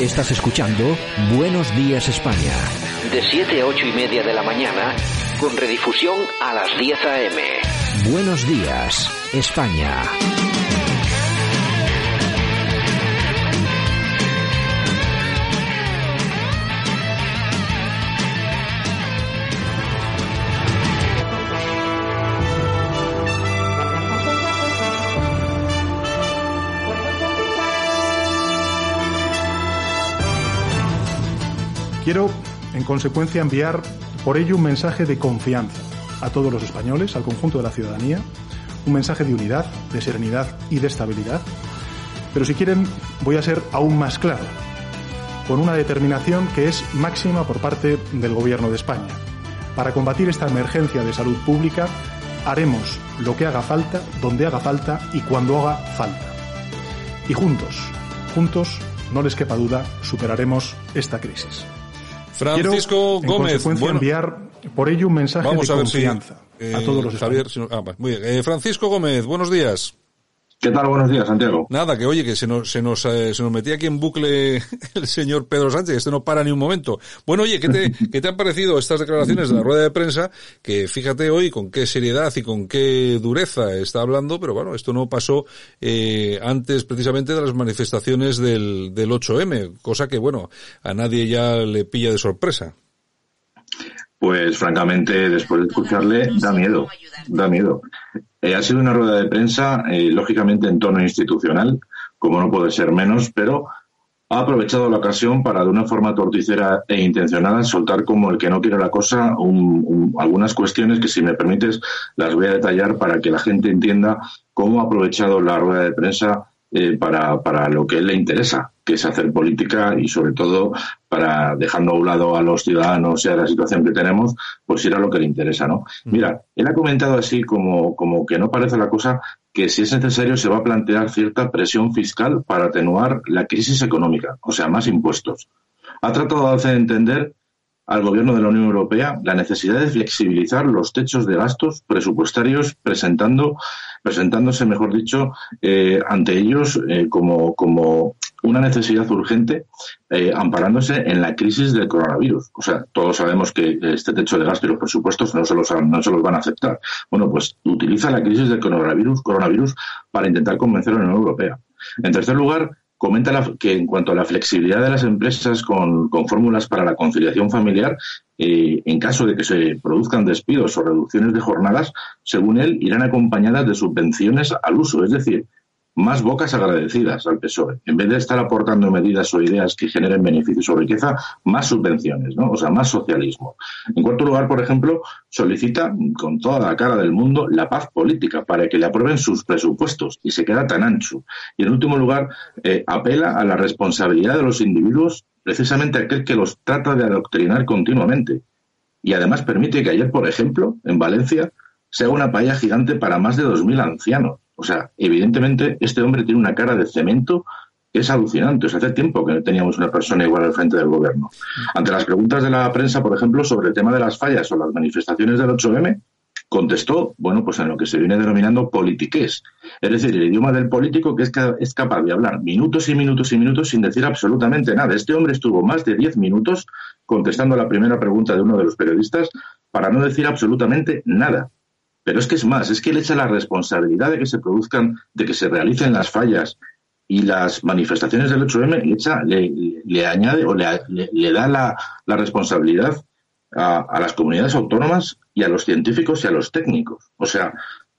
Estás escuchando Buenos Días España. De 7 a 8 y media de la mañana, con redifusión a las 10 a.m. Buenos Días España. Quiero, en consecuencia, enviar por ello un mensaje de confianza a todos los españoles, al conjunto de la ciudadanía, un mensaje de unidad, de serenidad y de estabilidad. Pero si quieren, voy a ser aún más claro, con una determinación que es máxima por parte del Gobierno de España. Para combatir esta emergencia de salud pública, haremos lo que haga falta, donde haga falta y cuando haga falta. Y juntos, juntos, no les quepa duda, superaremos esta crisis. Francisco Gómez. bueno, enviar por ello un mensaje de confianza a todos los Javier, ah, muy bien. Eh, Francisco Gómez, buenos días. ¿Qué tal? Buenos días, Santiago. Nada, que oye, que se nos, se nos, eh, se nos metía aquí en bucle el señor Pedro Sánchez, este no para ni un momento. Bueno, oye, ¿qué te, ¿qué te han parecido estas declaraciones de la rueda de prensa? Que fíjate hoy con qué seriedad y con qué dureza está hablando, pero bueno, esto no pasó eh, antes precisamente de las manifestaciones del, del 8M, cosa que bueno, a nadie ya le pilla de sorpresa. Pues francamente, después de escucharle, da miedo, da miedo. Eh, ha sido una rueda de prensa, eh, lógicamente en tono institucional, como no puede ser menos, pero ha aprovechado la ocasión para, de una forma torticera e intencionada, soltar como el que no quiere la cosa algunas cuestiones que, si me permites, las voy a detallar para que la gente entienda cómo ha aprovechado la rueda de prensa eh, para, para lo que él le interesa, que es hacer política y sobre todo para dejando a un lado a los ciudadanos y a la situación que tenemos, pues ir a lo que le interesa, ¿no? Mm. Mira, él ha comentado así como, como que no parece la cosa que si es necesario se va a plantear cierta presión fiscal para atenuar la crisis económica, o sea, más impuestos. Ha tratado de hacer entender al Gobierno de la Unión Europea la necesidad de flexibilizar los techos de gastos presupuestarios, presentando, presentándose, mejor dicho, eh, ante ellos eh, como, como una necesidad urgente, eh, amparándose en la crisis del coronavirus. O sea, todos sabemos que este techo de gasto y los presupuestos no se los, no se los van a aceptar. Bueno, pues utiliza la crisis del coronavirus, coronavirus para intentar convencer a la Unión Europea. En tercer lugar, comenta que en cuanto a la flexibilidad de las empresas con, fórmulas para la conciliación familiar, eh, en caso de que se produzcan despidos o reducciones de jornadas, según él, irán acompañadas de subvenciones al uso. Es decir, más bocas agradecidas al PSOE. En vez de estar aportando medidas o ideas que generen beneficios o riqueza, más subvenciones, ¿no? O sea, más socialismo. En cuarto lugar, por ejemplo, solicita con toda la cara del mundo la paz política para que le aprueben sus presupuestos y se queda tan ancho. Y en último lugar, eh, apela a la responsabilidad de los individuos, precisamente aquel que los trata de adoctrinar continuamente. Y además permite que ayer, por ejemplo, en Valencia, se haga una paella gigante para más de 2.000 ancianos o sea, evidentemente este hombre tiene una cara de cemento que es alucinante. O sea, hace tiempo que no teníamos una persona igual al frente del gobierno. Ante las preguntas de la prensa, por ejemplo, sobre el tema de las fallas o las manifestaciones del 8M, contestó, bueno, pues en lo que se viene denominando politiqués. Es decir, el idioma del político que es, capaz de hablar minutos y minutos y minutos sin decir absolutamente nada. Este hombre estuvo más de diez minutos contestando la primera pregunta de uno de los periodistas para no decir absolutamente nada. Pero es que es más, es que le echa la responsabilidad de que se produzcan, de que se realicen las fallas y las manifestaciones del 8M, le, echa, le, añade o le, da la, responsabilidad a, las comunidades autónomas y a los científicos y a los técnicos. O sea,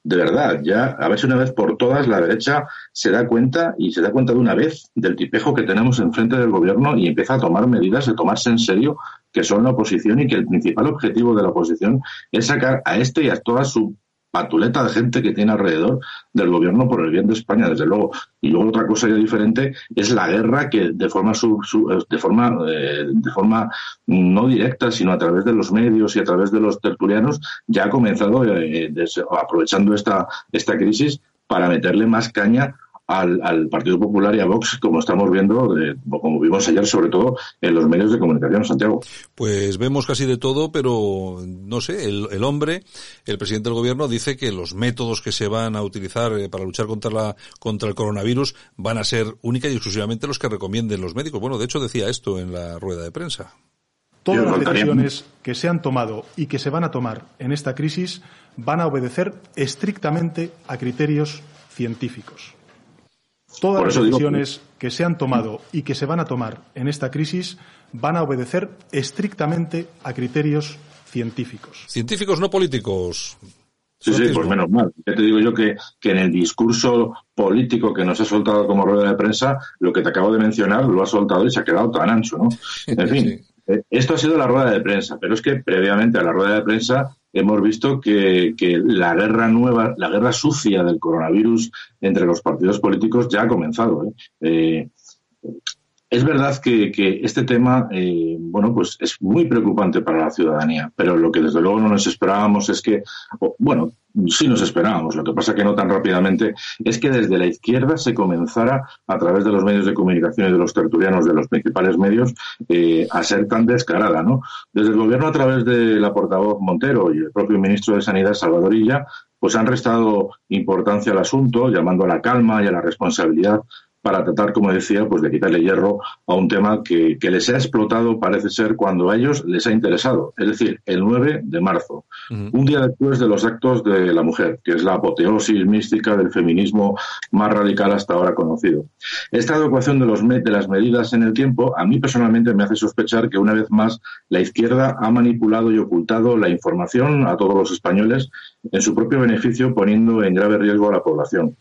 de verdad, ya a ver si una vez por todas la derecha se da cuenta y se da cuenta de una vez del tipejo que tenemos enfrente del gobierno y empieza a tomar medidas de tomarse en serio que son la oposición y que el principal objetivo de la oposición es sacar a este y a toda su patuleta de gente que tiene alrededor del gobierno por el bien de España, desde luego. Y luego otra cosa ya diferente es la guerra que de forma de forma eh, de forma no directa, sino a través de los medios y a través de los tertulianos ya ha comenzado eh, aprovechando esta esta crisis para meterle más caña al, Partido Popular y a Vox, como estamos viendo, como vimos ayer, sobre todo en los medios de comunicación, Santiago. Pues vemos casi de todo, pero no sé, el, hombre, el presidente del gobierno, dice que los métodos que se van a utilizar eh, para luchar contra, la, contra el coronavirus van a ser única y exclusivamente los que recomienden los médicos. Bueno, de hecho decía esto en la rueda de prensa. Todas las decisiones que se han tomado y que se van a tomar en esta crisis van a obedecer estrictamente a criterios científicos. Todas las decisiones que se han tomado y que se van a tomar en esta crisis van a obedecer estrictamente a criterios científicos. Científicos, no políticos. Sí, sí, pues menos mal. Ya te digo yo que, que, en el discurso político que nos ha soltado como rueda de prensa, lo que te acabo de mencionar lo ha soltado y se ha quedado tan ancho, ¿no? En fin, esto ha sido la rueda de prensa, pero es que previamente a la rueda de prensa hemos visto que, la guerra nueva, la guerra sucia del coronavirus entre los partidos políticos ya ha comenzado. ¿eh? Eh, es verdad que, este tema, eh, bueno, pues es muy preocupante para la ciudadanía, pero lo que desde luego no nos esperábamos es que, bueno, sí nos esperábamos, lo que pasa que no tan rápidamente, es que desde la izquierda se comenzara a través de los medios de comunicación y de los tertulianos de los principales medios eh, a ser tan descarada, ¿no? Desde el gobierno a través de la portavoz Montero y el propio ministro de Sanidad Salvadorilla, pues han restado importancia al asunto, llamando a la calma y a la responsabilidad para tratar, como decía, pues de quitarle hierro a un tema que, les ha explotado, parece ser, cuando a ellos les ha interesado, es decir, el 9 de marzo, un día después de los actos de la mujer, que es la apoteosis mística del feminismo más radical hasta ahora conocido. Esta adecuación de, los de las medidas en el tiempo, a mí personalmente me hace sospechar que una vez más la izquierda ha manipulado y ocultado la información a todos los españoles en su propio beneficio, poniendo en grave riesgo a la población.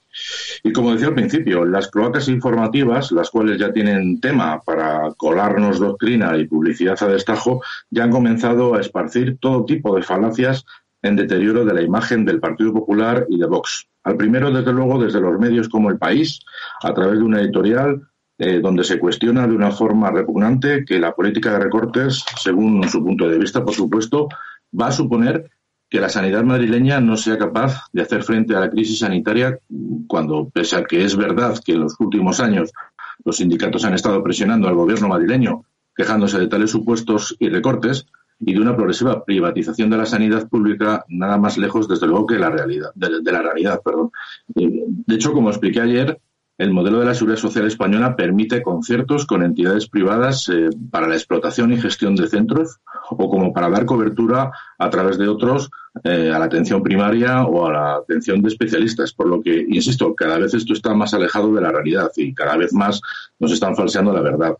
Y como decía al principio, las cloacas informativas, las cuales ya tienen tema para colarnos doctrina y publicidad a destajo, ya han comenzado a esparcir todo tipo de falacias en deterioro de la imagen del Partido Popular y de Vox. Al primero, desde luego, desde los medios como El País, a través de una editorial eh, donde se cuestiona de una forma repugnante que la política de recortes, según su punto de vista, por supuesto, va a suponer que la sanidad madrileña no sea capaz de hacer frente a la crisis sanitaria cuando, pese a que es verdad que en los últimos años los sindicatos han estado presionando al gobierno madrileño quejándose de tales supuestos y recortes y de una progresiva privatización de la sanidad pública nada más lejos desde luego que la realidad de, la realidad perdón. De hecho como expliqué ayer el modelo de la seguridad social española permite conciertos con entidades privadas eh, para la explotación y gestión de centros o como para dar cobertura a través de otros eh, a la atención primaria o a la atención de especialistas. Por lo que, insisto, cada vez esto está más alejado de la realidad y cada vez más nos están falseando la verdad.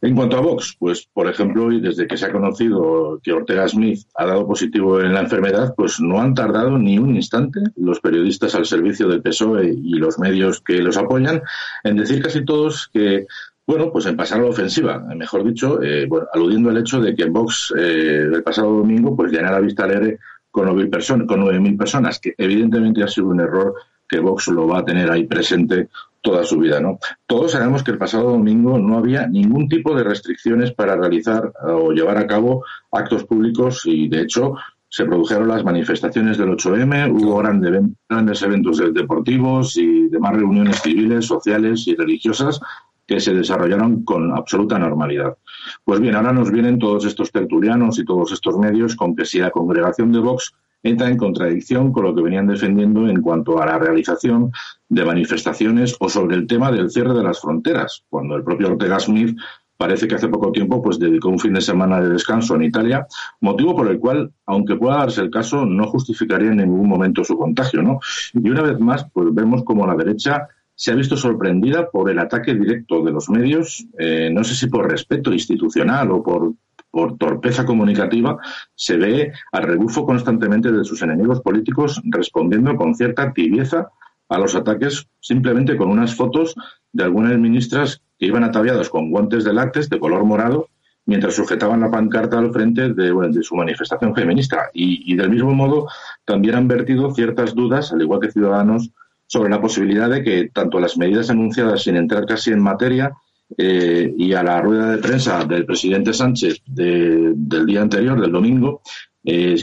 En cuanto a Vox, pues por ejemplo, y desde que se ha conocido que Ortega Smith ha dado positivo en la enfermedad, pues no han tardado ni un instante los periodistas al servicio del PSOE y los medios que los apoyan en decir casi todos que bueno, pues en pasar a la ofensiva, mejor dicho, eh, aludiendo al hecho de que Vox eh, el pasado domingo pues llenara Vista Alegre con 9.000 personas, con 9.000 personas, que evidentemente ha sido un error que Vox lo va a tener ahí presente toda su vida, ¿no? Todos sabemos que el pasado domingo no había ningún tipo de restricciones para realizar eh, o llevar a cabo actos públicos y, de hecho, se produjeron las manifestaciones del 8M, hubo grandes eventos deportivos y demás reuniones civiles, sociales y religiosas que se desarrollaron con absoluta normalidad. Pues bien, ahora nos vienen todos estos tertulianos y todos estos medios con que si la congregación de Vox entra en contradicción con lo que venían defendiendo en cuanto a la realización de manifestaciones o sobre el tema del cierre de las fronteras, cuando el propio Ortega Smith parece que hace poco tiempo pues dedicó un fin de semana de descanso en Italia, motivo por el cual, aunque pueda darse el caso, no justificaría en ningún momento su contagio, ¿no? Y una vez más, pues vemos como la derecha se ha visto sorprendida por el ataque directo de los medios, eh, no sé si por respeto institucional o por por torpeza comunicativa, se ve al rebufo constantemente de sus enemigos políticos respondiendo con cierta tibieza a los ataques simplemente con unas fotos de algunas ministras que iban ataviadas con guantes de lácteos de color morado mientras sujetaban la pancarta al frente de, su manifestación feminista. Y, y, del mismo modo, también han vertido ciertas dudas, al igual que ciudadanos, sobre la posibilidad de que tanto las medidas anunciadas sin entrar casi en materia eh, y a la rueda de prensa del presidente Sánchez del día anterior, del domingo, eh,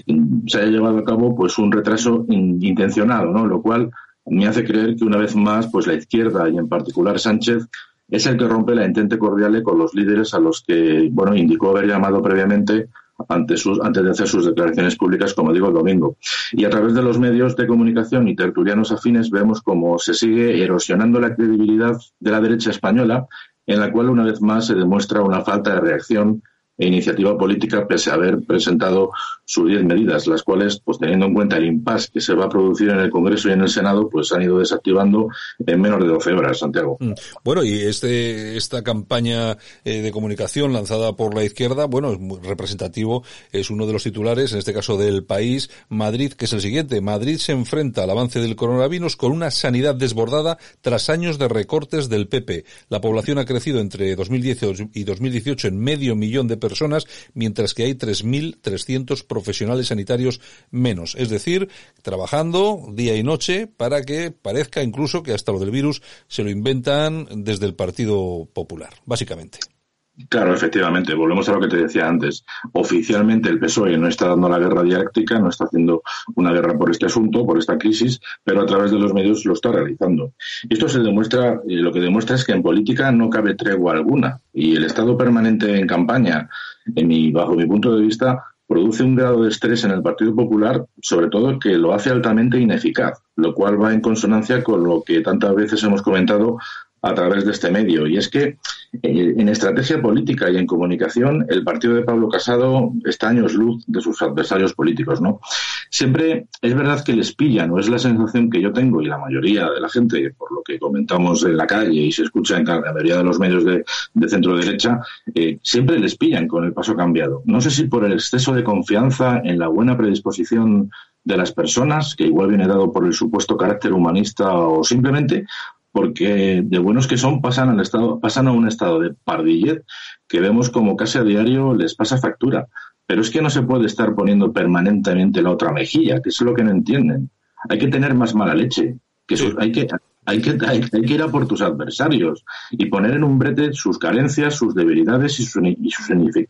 se haya llevado a cabo pues un retraso intencionado, ¿no? Lo cual me hace creer que una vez más, pues la izquierda y en particular Sánchez es el que rompe la entente cordial con los líderes a los que, bueno, indicó haber llamado previamente antes, sus, antes de hacer sus declaraciones públicas, como digo, el domingo. Y a través de los medios de comunicación y tertulianos afines vemos cómo se sigue erosionando la credibilidad de la derecha española, en la cual una vez más se demuestra una falta de reacción e iniciativa política pese a haber presentado sus diez medidas, las cuales, pues teniendo en cuenta el impasse que se va a producir en el Congreso y en el Senado, pues han ido desactivando en menos de 12 horas, Santiago. Mm. Bueno, y este, esta campaña eh, de comunicación lanzada por la izquierda, bueno, es muy representativo, es uno de los titulares, en este caso del país, Madrid, que es el siguiente. Madrid se enfrenta al avance del coronavirus con una sanidad desbordada tras años de recortes del PP. La población ha crecido entre 2010 y 2018 en medio millón de personas, mientras que hay 3.300 profesionales sanitarios menos. Es decir, trabajando día y noche para que parezca incluso que hasta lo del virus se lo inventan desde el Partido Popular, básicamente. Claro, efectivamente. Volvemos a lo que te decía antes. Oficialmente el PSOE no está dando la guerra dialéctica, no está haciendo una guerra por este asunto, por esta crisis, pero a través de los medios lo está realizando. Esto se demuestra, eh, lo que demuestra es que en política no cabe tregua alguna y el estado permanente en campaña, en mi, bajo mi punto de vista, produce un grado de estrés en el Partido Popular, sobre todo que lo hace altamente ineficaz, lo cual va en consonancia con lo que tantas veces hemos comentado a través de este medio. Y es que en estrategia política y en comunicación, el partido de Pablo Casado está años luz de sus adversarios políticos, ¿no? Siempre es verdad que les pillan, o es la sensación que yo tengo y la mayoría de la gente, por lo que comentamos en la calle y se escucha en la mayoría de los medios de, centro derecha, eh, siempre les pillan con el paso cambiado. No sé si por el exceso de confianza en la buena predisposición de las personas, que igual viene dado por el supuesto carácter humanista o simplemente porque de buenos que son pasan al estado, pasan a un estado de pardillet que vemos como casi a diario les pasa factura. Pero es que no se puede estar poniendo permanentemente la otra mejilla, que es lo que no entienden. Hay que tener más mala leche, que hay que hay que, hay, que ir a por tus adversarios y poner en un brete sus carencias, sus debilidades y sus,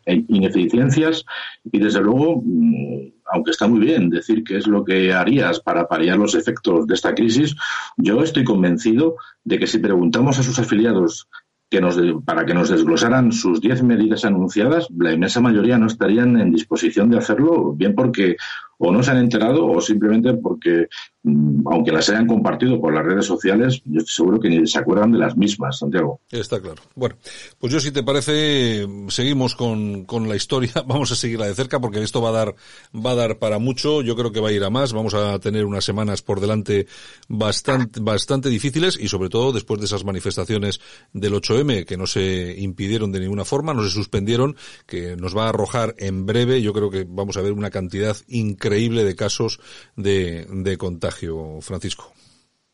ineficiencias. Y desde luego, mm, aunque está muy bien decir qué es lo que harías para paliar los efectos de esta crisis, yo estoy convencido de que si preguntamos a sus afiliados que nos para que nos desglosaran sus diez medidas anunciadas, la inmensa mayoría no estarían en disposición de hacerlo, bien porque o no se han enterado o simplemente porque, mm, aunque las hayan compartido por las redes sociales, yo estoy seguro que ni se acuerdan de las mismas, Santiago. Está claro. Bueno, pues yo si te parece, seguimos con, con la historia, vamos a seguirla de cerca porque esto va a dar, va a dar para mucho, yo creo que va a ir a más, vamos a tener unas semanas por delante bastante, bastante difíciles y sobre todo después de esas manifestaciones del 8M que no se impidieron de ninguna forma, no se suspendieron, que nos va a arrojar en breve, yo creo que vamos a ver una cantidad increíble increíble de casos de, de contagio, Francisco.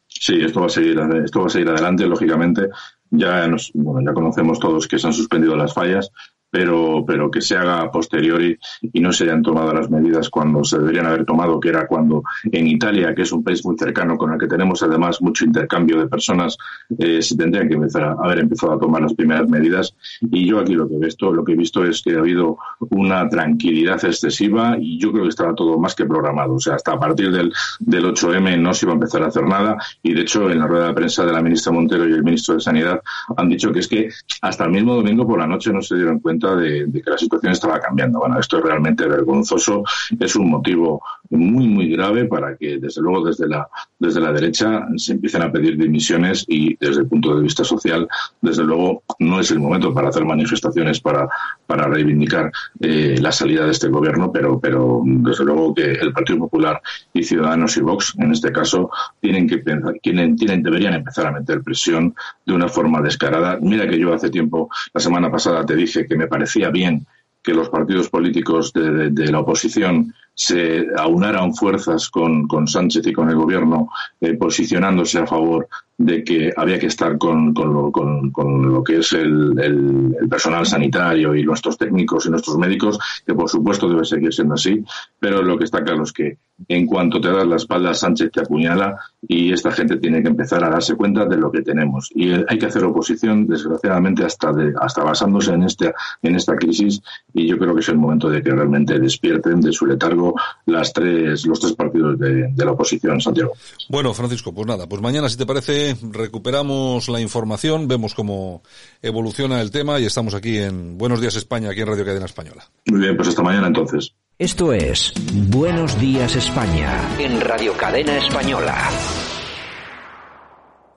Sí, esto va a seguir, esto va a seguir adelante, lógicamente. Ya nos, bueno, ya conocemos todos que se han suspendido las fallas, pero, pero que se haga a posteriori y no se hayan tomado las medidas cuando se deberían haber tomado, que era cuando en Italia, que es un país muy cercano con el que tenemos además mucho intercambio de personas, eh, se tendrían que empezar a haber empezado a tomar las primeras medidas. Y yo aquí lo que he visto, lo que he visto es que ha habido una tranquilidad excesiva y yo creo que estaba todo más que programado. O sea, hasta a partir del, del 8M no se iba a empezar a hacer nada y de hecho en la rueda de prensa de la ministra Montero y el ministro de Sanidad han dicho que es que hasta el mismo domingo por la noche no se dieron cuenta de, que la situación estaba cambiando. Bueno, esto es realmente vergonzoso, es un motivo muy, muy grave para que, desde luego, desde la, desde la derecha se empiecen a pedir dimisiones y, desde el punto de vista social, desde luego, no es el momento para hacer manifestaciones para, para reivindicar eh, la salida de este gobierno, pero, pero, desde luego, que el Partido Popular y Ciudadanos y Vox, en este caso, tienen que pensar, tienen, tienen, deberían empezar a meter presión de una forma descarada. Mira que yo hace tiempo, la semana pasada, te dije que me parecía bien que los partidos políticos de, la oposición se aunaran fuerzas con, Sánchez y con el gobierno eh, posicionándose a favor de que había que estar con, con, lo, con, lo, que es el, el, personal sanitario y nuestros técnicos y nuestros médicos, que por supuesto debe seguir siendo así, pero lo que está claro es que en cuanto te das la espalda, Sánchez te apuñala y esta gente tiene que empezar a darse cuenta de lo que tenemos. Y hay que hacer oposición, desgraciadamente, hasta, de, hasta basándose en, este, en esta crisis y yo creo que es el momento de que realmente despierten de su letargo poco las tres, los tres partidos de, la oposición, Santiago. Bueno, Francisco, pues nada, pues mañana, si te parece, recuperamos la información, vemos cómo evoluciona el tema y estamos aquí en Buenos Días España, aquí en Radio Cadena Española. Muy bien, pues hasta mañana entonces. Esto es Buenos Días España en Radio Cadena Española.